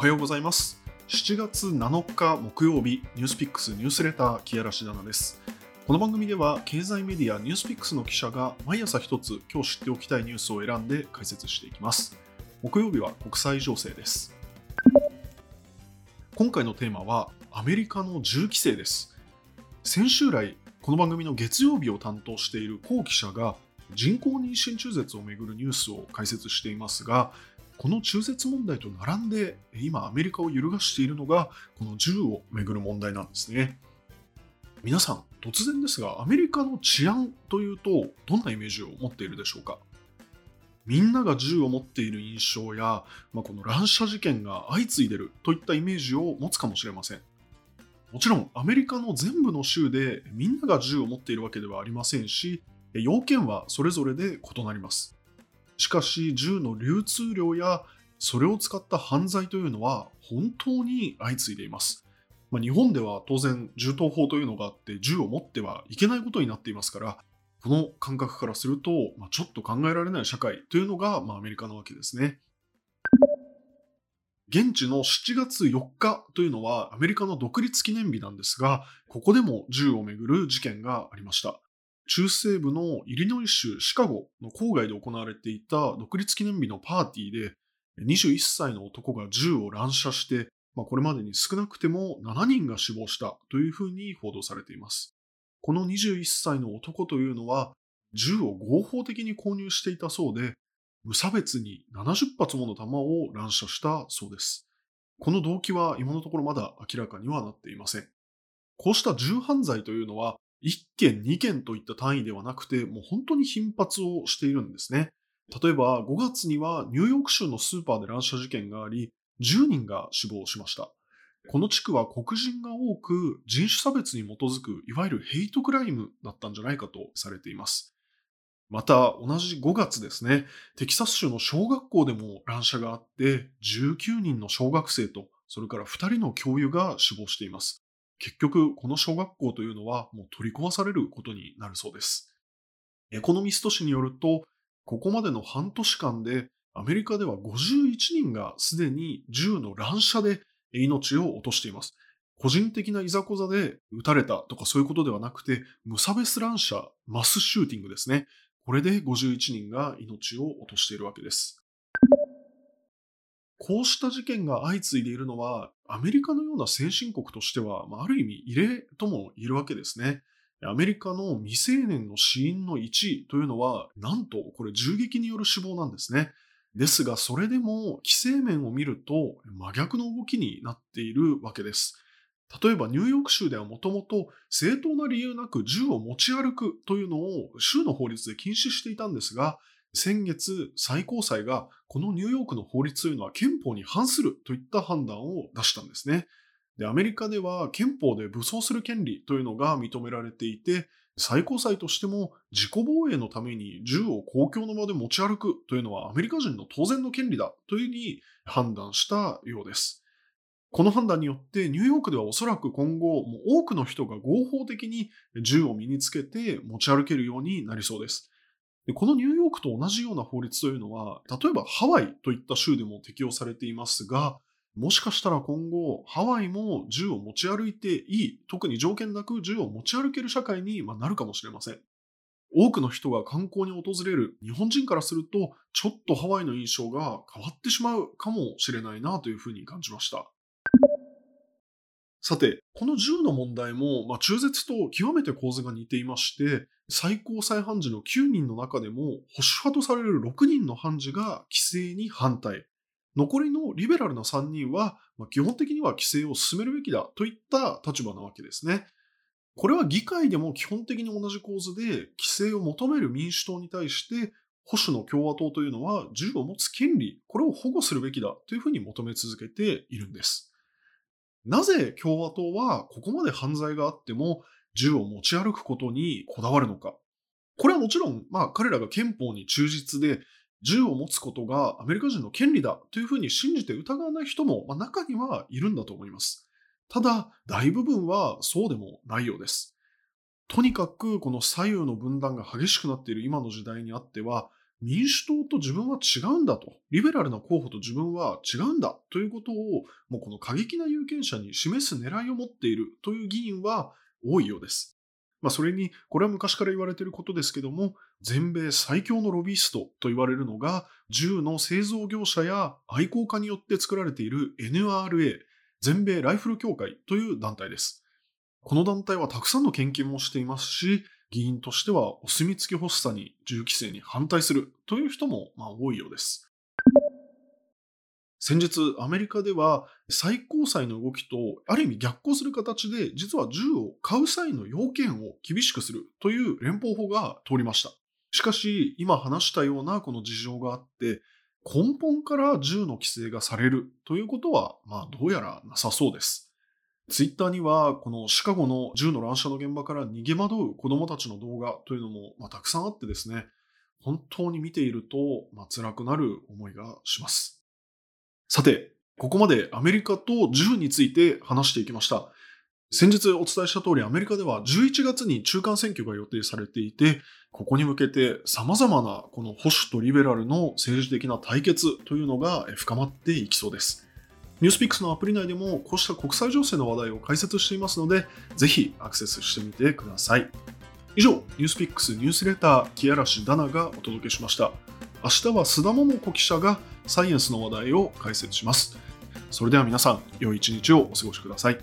はようございます。7月7日木曜日ニュースピックスニュースレター木原しなです。この番組では経済メディアニュースピックスの記者が毎朝一つ今日知っておきたいニュースを選んで解説していきます。木曜日は国際情勢です。今回のテーマはアメリカの銃規制です。先週来この番組の月曜日を担当している高記者が人工妊娠中絶をめぐるニュースを解説していますがこの中絶問題と並んで今アメリカを揺るがしているのがこの銃をめぐる問題なんですね。皆さん突然ですがアメリカの治安というとどんなイメージを持っているでしょうか？みんなが銃を持っている印象や、まあ、この乱射事件が相次いでるといったイメージを持つかもしれません。もちろんアメリカの全部の州でみんなが銃を持っているわけではありませんし要件はそれぞれで異なります。しかし銃の流通量やそれを使った犯罪というのは本当に相次いでいます。まあ、日本では当然銃刀法というのがあって銃を持ってはいけないことになっていますからこの感覚からすると、まあ、ちょっと考えられない社会というのが、まあ、アメリカなわけですね。現地の7月4日というのはアメリカの独立記念日なんですが、ここでも銃をめぐる事件がありました。中西部のイリノイ州シカゴの郊外で行われていた独立記念日のパーティーで、21歳の男が銃を乱射して、まあ、これまでに少なくても7人が死亡したというふうに報道されています。この21歳の男というのは、銃を合法的に購入していたそうで、無差別に70発もの弾を乱射したそうです。この動機は今のところまだ明らかにはなっていません。こうした銃犯罪というのは、1件、2件といった単位ではなくて、もう本当に頻発をしているんですね。例えば5月にはニューヨーク州のスーパーで乱射事件があり、10人が死亡しました。この地区は黒人が多く人種差別に基づくいわゆるヘイトクライムだったんじゃないかとされています。また同じ5月ですね、テキサス州の小学校でも乱射があって19人の小学生とそれから2人の教諭が死亡しています。結局、この小学校というのはもう取り壊されることになるそうです。エコノミスト誌によると、ここまでの半年間でアメリカでは51人がすでに銃の乱射で命を落としています。個人的ないざこざで撃たれたとかそういうことではなくて、無差別乱射、マスシューティングですね。これで51人が命を落としているわけです。こうした事件が相次いでいるのは、アメリカのような先進国としては、ある意味異例とも言えるわけですね。アメリカの未成年の死因の1位というのは、なんとこれ銃撃による死亡なんですね。ですが、それでも規制面を見ると真逆の動きになっているわけです。例えばニューヨーク州ではもともと正当な理由なく銃を持ち歩くというのを州の法律で禁止していたんですが、先月、最高裁がこのニューヨークの法律というのは憲法に反するといった判断を出したんですね。で、アメリカでは憲法で武装する権利というのが認められていて、最高裁としても自己防衛のために銃を公共の場で持ち歩くというのはアメリカ人の当然の権利だというふうに判断したようです。この判断によってニューヨークではおそらく今後もう多くの人が合法的に銃を身につけて持ち歩けるようになりそうです。でこのニューヨークと同じような法律というのは、例えばハワイといった州でも適用されていますが、もしかしたら今後、ハワイも銃を持ち歩いていい、特に条件なく銃を持ち歩ける社会になるかもしれません。多くの人が観光に訪れる日本人からすると、ちょっとハワイの印象が変わってしまうかもしれないなというふうに感じました。さて、この銃の問題も、まあ、中絶と極めて構図が似ていまして、最高裁判事の9人の中でも、保守派とされる6人の判事が規制に反対。残りのリベラルな3人は、まあ、基本的には規制を進めるべきだといった立場なわけですね。これは議会でも基本的に同じ構図で、規制を求める民主党に対して、保守の共和党というのは銃を持つ権利、これを保護するべきだというふうに求め続けているんです。なぜ共和党はここまで犯罪があっても銃を持ち歩くことにこだわるのか。これはもちろん、まあ彼らが憲法に忠実で銃を持つことがアメリカ人の権利だというふうに信じて疑わない人も、まあ、中にはいるんだと思います。ただ、大部分はそうでもないようです。とにかくこの左右の分断が激しくなっている今の時代にあっては、民主党と自分は違うんだと、リベラルな候補と自分は違うんだということを、もうこの過激な有権者に示す狙いを持っているという議員は多いようです。まあ、それに、これは昔から言われていることですけども、全米最強のロビーストと言われるのが、銃の製造業者や愛好家によって作られている NRA、全米ライフル協会という団体です。この団体はたくさんの献金もしていますし、議員としてはお墨付き欲しさに銃規制に反対するという人もまあ多いようです。先日、アメリカでは最高裁の動きとある意味逆行する形で、実は銃を買う際の要件を厳しくするという連邦法が通りました。しかし、今話したようなこの事情があって、根本から銃の規制がされるということは、まあどうやらなさそうです。ツイッターには、このシカゴの銃の乱射の現場から逃げ惑う子供たちの動画というのも、まあ、たくさんあってですね、本当に見ていると、まあ、辛くなる思いがします。さて、ここまでアメリカと銃について話していきました。先日お伝えした通り、アメリカでは11月に中間選挙が予定されていて、ここに向けて様々なこの保守とリベラルの政治的な対決というのが深まっていきそうです。ニュースピックスのアプリ内でもこうした国際情勢の話題を解説していますので、ぜひアクセスしてみてください。以上、ニュースピックスニュースレター、木嵐ダナがお届けしました。明日は須田桃子記者がサイエンスの話題を解説します。それでは皆さん、良い一日をお過ごしください。